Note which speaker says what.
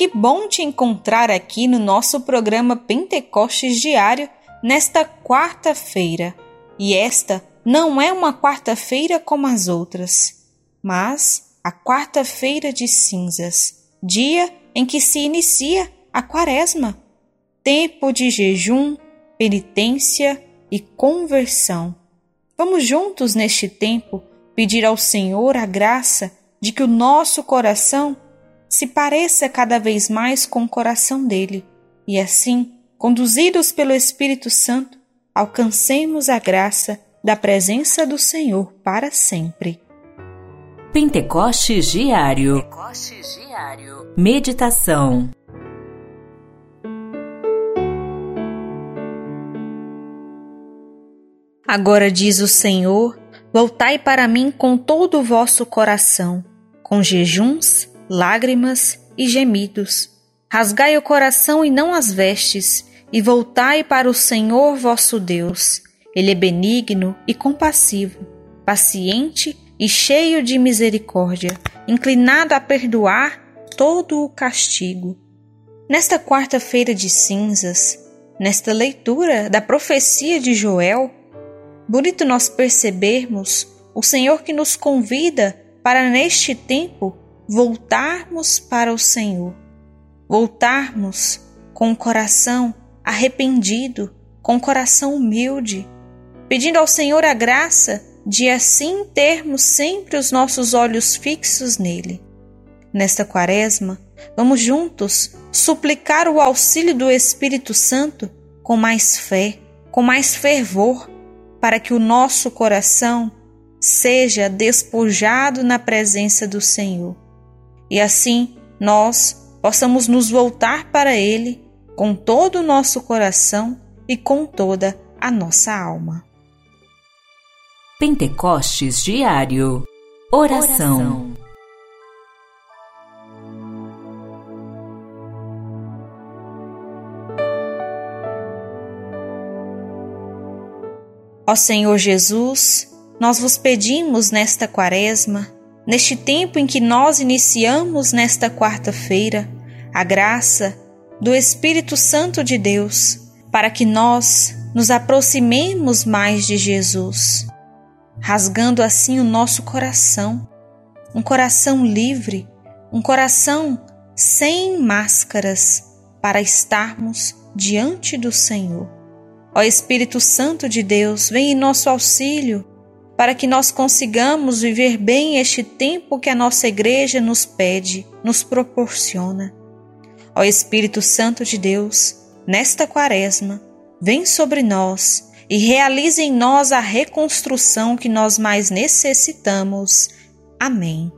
Speaker 1: Que bom te encontrar aqui no nosso programa Pentecostes Diário nesta quarta-feira. E esta não é uma quarta-feira como as outras, mas a quarta-feira de cinzas, dia em que se inicia a quaresma, tempo de jejum, penitência e conversão. Vamos juntos neste tempo pedir ao Senhor a graça de que o nosso coração se pareça cada vez mais com o coração dele e assim, conduzidos pelo Espírito Santo, alcancemos a graça da presença do Senhor para sempre.
Speaker 2: Pentecostes Diário. Pentecostes Diário. Meditação.
Speaker 1: Agora diz o Senhor: Voltai para mim com todo o vosso coração, com jejuns, lágrimas e gemidos. Rasgai o coração e não as vestes, e voltai para o Senhor vosso Deus. Ele é benigno e compassivo, paciente e cheio de misericórdia, inclinado a perdoar todo o castigo. Nesta quarta-feira de cinzas, nesta leitura da profecia de Joel, bonito nós percebermos o Senhor que nos convida para neste tempo voltarmos para o Senhor, voltarmos com o coração arrependido, com o coração humilde, pedindo ao Senhor a graça de assim termos sempre os nossos olhos fixos nele. Nesta quaresma, vamos juntos suplicar o auxílio do Espírito Santo com mais fé, com mais fervor para que o nosso coração seja despojado na presença do Senhor. E assim nós possamos nos voltar para Ele com todo o nosso coração e com toda a nossa alma.
Speaker 2: Pentecostes Diário Oração.
Speaker 1: Ó Senhor Jesus, nós vos pedimos nesta quaresma, neste tempo em que nós iniciamos nesta quarta-feira, a graça do Espírito Santo de Deus, para que nós nos aproximemos mais de Jesus, rasgando assim o nosso coração, um coração livre, um coração sem máscaras, para estarmos diante do Senhor. Ó Espírito Santo de Deus, vem em nosso auxílio para que nós consigamos viver bem este tempo que a nossa igreja nos pede, nos proporciona. Ó Espírito Santo de Deus, nesta quaresma, vem sobre nós e realize em nós a reconstrução que nós mais necessitamos. Amém.